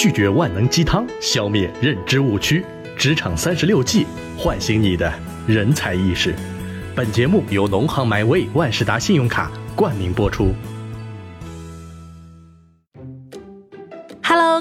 拒绝万能鸡汤，消灭认知误区。职场三十六计，唤醒你的人才意识。本节目由农行 MyWay 万事达信用卡冠名播出。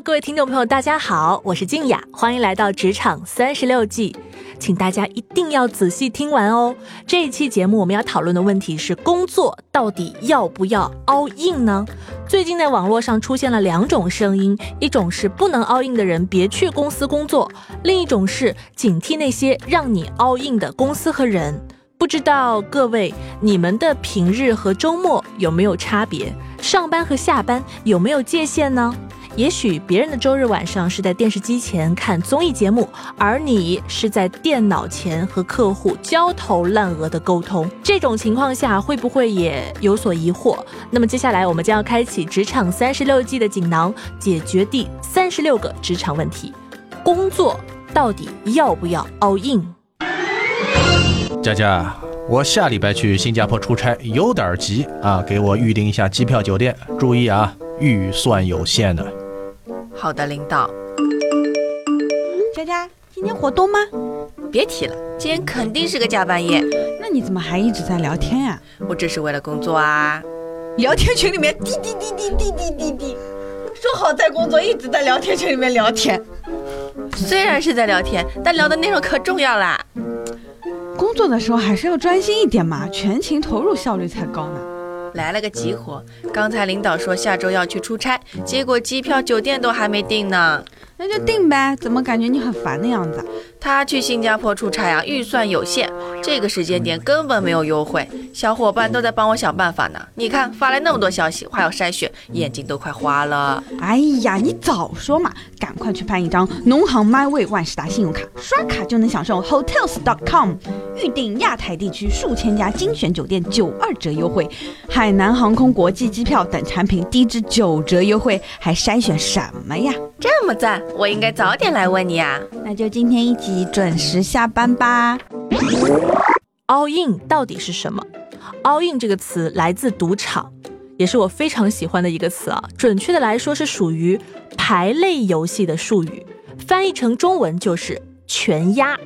各位听众朋友，大家好，我是静雅，欢迎来到职场三十六计。请大家一定要仔细听完哦。这一期节目我们要讨论的问题是：工作到底要不要 all in 呢？最近在网络上出现了两种声音，一种是不能 all in 的人别去公司工作，另一种是警惕那些让你 all in 的公司和人。不知道各位你们的平日和周末有没有差别？上班和下班有没有界限呢？也许别人的周日晚上是在电视机前看综艺节目，而你是在电脑前和客户焦头烂额的沟通。这种情况下会不会也有所疑惑？那么接下来我们将要开启职场三十六计的锦囊，解决第三十六个职场问题：工作到底要不要 all in？佳佳，我下礼拜去新加坡出差，有点急啊，给我预订一下机票、酒店。注意啊，预算有限的。好的，领导。佳佳，今天活动吗？别提了，今天肯定是个加班夜。那你怎么还一直在聊天呀？我这是为了工作啊。聊天群里面滴滴滴滴滴滴滴滴，说好在工作，一直在聊天群里面聊天。虽然是在聊天，但聊的内容可重要啦。工作的时候还是要专心一点嘛，全情投入，效率才高呢。来了个急活，刚才领导说下周要去出差，结果机票、酒店都还没订呢。那就定呗，怎么感觉你很烦的样子？他去新加坡出差啊，预算有限，这个时间点根本没有优惠。小伙伴都在帮我想办法呢。你看发来那么多消息，还要筛选，眼睛都快花了。哎呀，你早说嘛！赶快去办一张农行 MyWay 万事达信用卡，刷卡就能享受 Hotels.com 预订亚太地区数千家精选酒店九二折优惠，海南航空国际机票等产品低至九折优惠，还筛选什么呀？这么赞！我应该早点来问你啊！那就今天一起准时下班吧。all in 到底是什么？all in 这个词来自赌场，也是我非常喜欢的一个词啊。准确的来说是属于牌类游戏的术语，翻译成中文就是全压，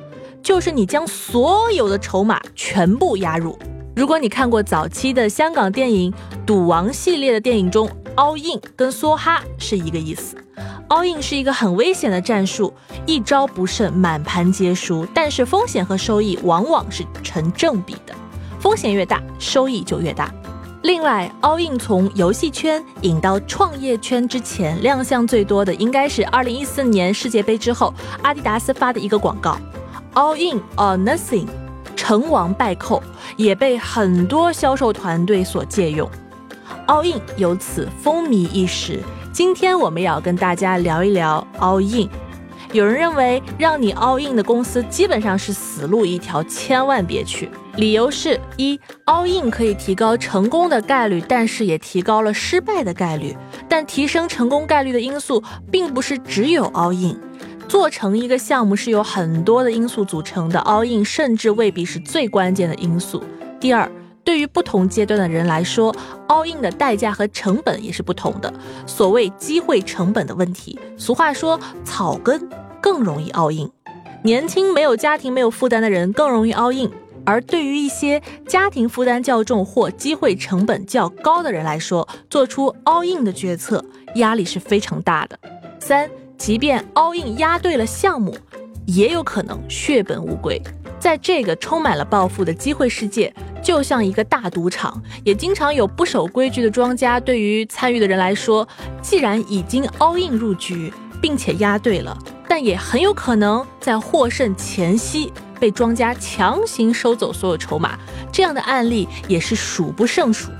就是你将所有的筹码全部压入。如果你看过早期的香港电影《赌王》系列的电影中，all in 跟梭哈是一个意思。all in 是一个很危险的战术，一招不慎满盘皆输，但是风险和收益往往是成正比的，风险越大，收益就越大。另外，all in 从游戏圈引到创业圈之前，亮相最多的应该是2014年世界杯之后，阿迪达斯发的一个广告，all in or nothing，成王败寇，也被很多销售团队所借用，all in 由此风靡一时。今天我们要跟大家聊一聊 all in。有人认为让你 all in 的公司基本上是死路一条，千万别去。理由是一 all in 可以提高成功的概率，但是也提高了失败的概率。但提升成功概率的因素并不是只有 all in，做成一个项目是由很多的因素组成的，all in 甚至未必是最关键的因素。第二。对于不同阶段的人来说，all in 的代价和成本也是不同的。所谓机会成本的问题，俗话说草根更容易 all in，年轻没有家庭没有负担的人更容易 all in。而对于一些家庭负担较重或机会成本较高的人来说，做出 all in 的决策压力是非常大的。三，即便 all in 压对了项目，也有可能血本无归。在这个充满了暴富的机会世界。就像一个大赌场，也经常有不守规矩的庄家。对于参与的人来说，既然已经 all in 入局，并且押对了，但也很有可能在获胜前夕被庄家强行收走所有筹码。这样的案例也是数不胜数。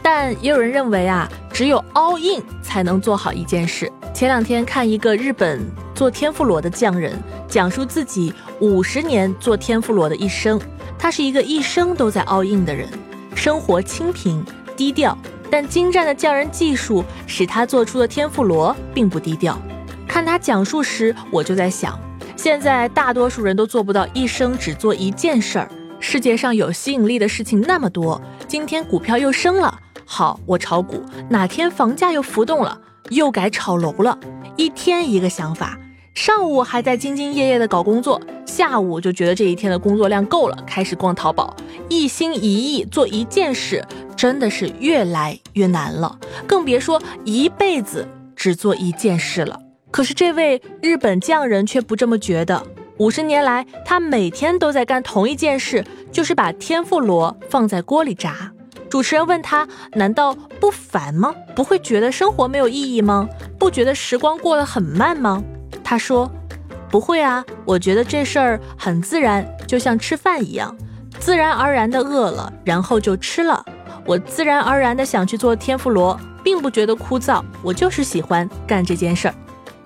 但也有人认为啊，只有 all in 才能做好一件事。前两天看一个日本做天妇罗的匠人，讲述自己五十年做天妇罗的一生。他是一个一生都在 all in 的人，生活清贫低调，但精湛的匠人技术使他做出的天妇罗并不低调。看他讲述时，我就在想，现在大多数人都做不到一生只做一件事儿。世界上有吸引力的事情那么多，今天股票又升了，好，我炒股；哪天房价又浮动了，又改炒楼了。一天一个想法，上午还在兢兢业业的搞工作，下午就觉得这一天的工作量够了，开始逛淘宝，一心一意做一件事，真的是越来越难了，更别说一辈子只做一件事了。可是这位日本匠人却不这么觉得。五十年来，他每天都在干同一件事，就是把天妇罗放在锅里炸。主持人问他：“难道不烦吗？不会觉得生活没有意义吗？不觉得时光过得很慢吗？”他说：“不会啊，我觉得这事儿很自然，就像吃饭一样，自然而然的饿了，然后就吃了。我自然而然的想去做天妇罗，并不觉得枯燥，我就是喜欢干这件事儿。”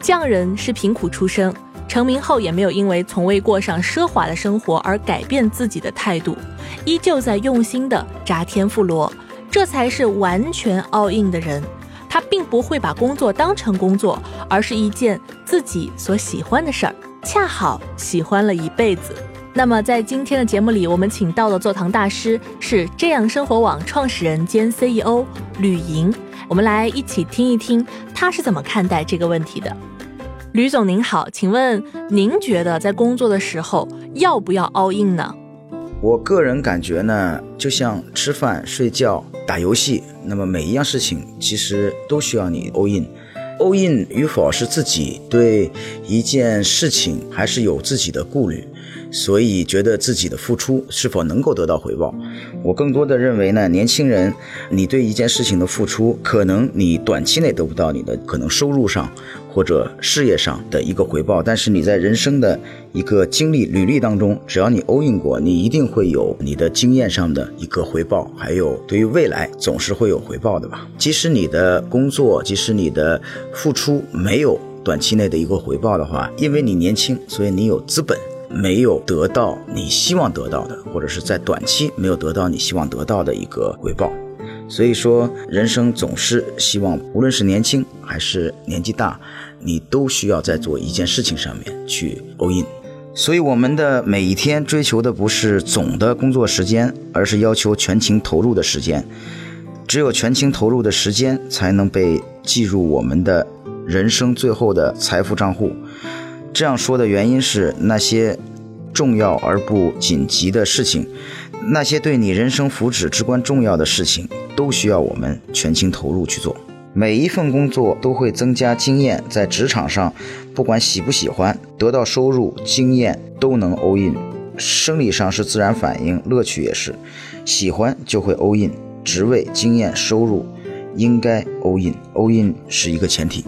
匠人是贫苦出身。成名后也没有因为从未过上奢华的生活而改变自己的态度，依旧在用心的炸天妇罗，这才是完全 all in 的人。他并不会把工作当成工作，而是一件自己所喜欢的事儿，恰好喜欢了一辈子。那么在今天的节目里，我们请到的座堂大师是这样生活网创始人兼 CEO 吕莹，我们来一起听一听他是怎么看待这个问题的。吕总您好，请问您觉得在工作的时候要不要 all in 呢？我个人感觉呢，就像吃饭、睡觉、打游戏，那么每一样事情其实都需要你 all in。all in 与否是自己对一件事情还是有自己的顾虑。所以觉得自己的付出是否能够得到回报？我更多的认为呢，年轻人，你对一件事情的付出，可能你短期内得不到你的可能收入上或者事业上的一个回报，但是你在人生的一个经历履历当中，只要你 all in 过，你一定会有你的经验上的一个回报，还有对于未来总是会有回报的吧。即使你的工作，即使你的付出没有短期内的一个回报的话，因为你年轻，所以你有资本。没有得到你希望得到的，或者是在短期没有得到你希望得到的一个回报，所以说人生总是希望，无论是年轻还是年纪大，你都需要在做一件事情上面去 all in。所以我们的每一天追求的不是总的工作时间，而是要求全情投入的时间。只有全情投入的时间，才能被计入我们的人生最后的财富账户。这样说的原因是，那些重要而不紧急的事情，那些对你人生福祉至关重要的事情，都需要我们全情投入去做。每一份工作都会增加经验，在职场上，不管喜不喜欢，得到收入、经验都能 all in。生理上是自然反应，乐趣也是，喜欢就会 all in。职位、经验、收入，应该 all in，all in 是一个前提。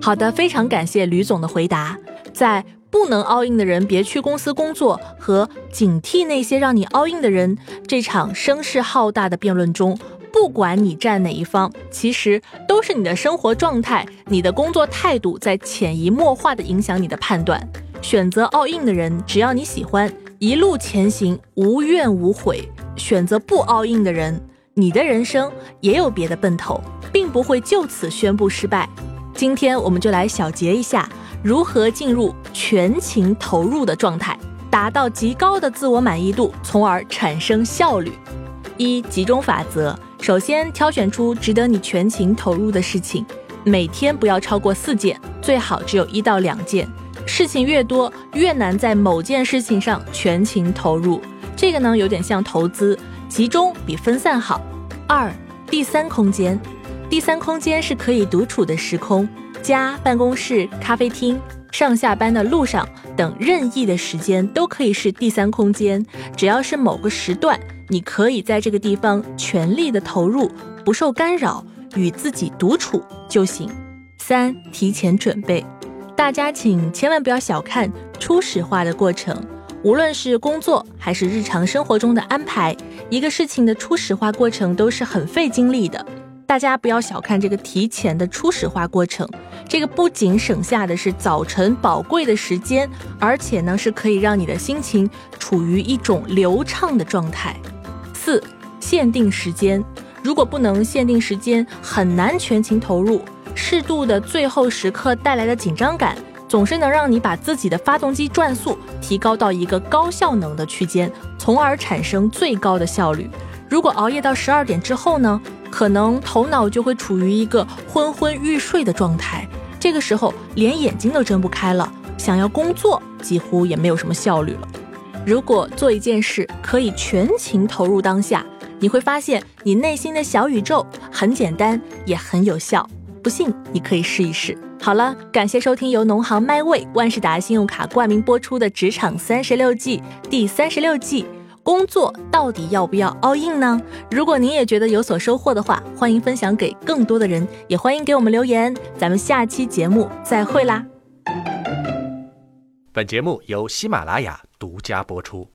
好的，非常感谢吕总的回答。在不能 all in 的人别去公司工作和警惕那些让你 all in 的人这场声势浩大的辩论中，不管你站哪一方，其实都是你的生活状态、你的工作态度在潜移默化的影响你的判断。选择 all in 的人，只要你喜欢，一路前行无怨无悔；选择不 all in 的人，你的人生也有别的奔头，并不会就此宣布失败。今天我们就来小结一下，如何进入全情投入的状态，达到极高的自我满意度，从而产生效率。一、集中法则：首先挑选出值得你全情投入的事情，每天不要超过四件，最好只有一到两件。事情越多，越难在某件事情上全情投入。这个呢，有点像投资，集中比分散好。二、第三空间。第三空间是可以独处的时空，家、办公室、咖啡厅、上下班的路上等任意的时间都可以是第三空间。只要是某个时段，你可以在这个地方全力的投入，不受干扰，与自己独处就行。三、提前准备，大家请千万不要小看初始化的过程，无论是工作还是日常生活中的安排，一个事情的初始化过程都是很费精力的。大家不要小看这个提前的初始化过程，这个不仅省下的是早晨宝贵的时间，而且呢是可以让你的心情处于一种流畅的状态。四、限定时间，如果不能限定时间，很难全情投入。适度的最后时刻带来的紧张感，总是能让你把自己的发动机转速提高到一个高效能的区间，从而产生最高的效率。如果熬夜到十二点之后呢？可能头脑就会处于一个昏昏欲睡的状态，这个时候连眼睛都睁不开了，想要工作几乎也没有什么效率了。如果做一件事可以全情投入当下，你会发现你内心的小宇宙很简单，也很有效。不信你可以试一试。好了，感谢收听由农行麦味万事达信用卡冠名播出的《职场三十六计》第三十六计：工作到底要不要 all in 呢？如果您也觉得有所收获的话，欢迎分享给更多的人，也欢迎给我们留言。咱们下期节目再会啦！本节目由喜马拉雅独家播出。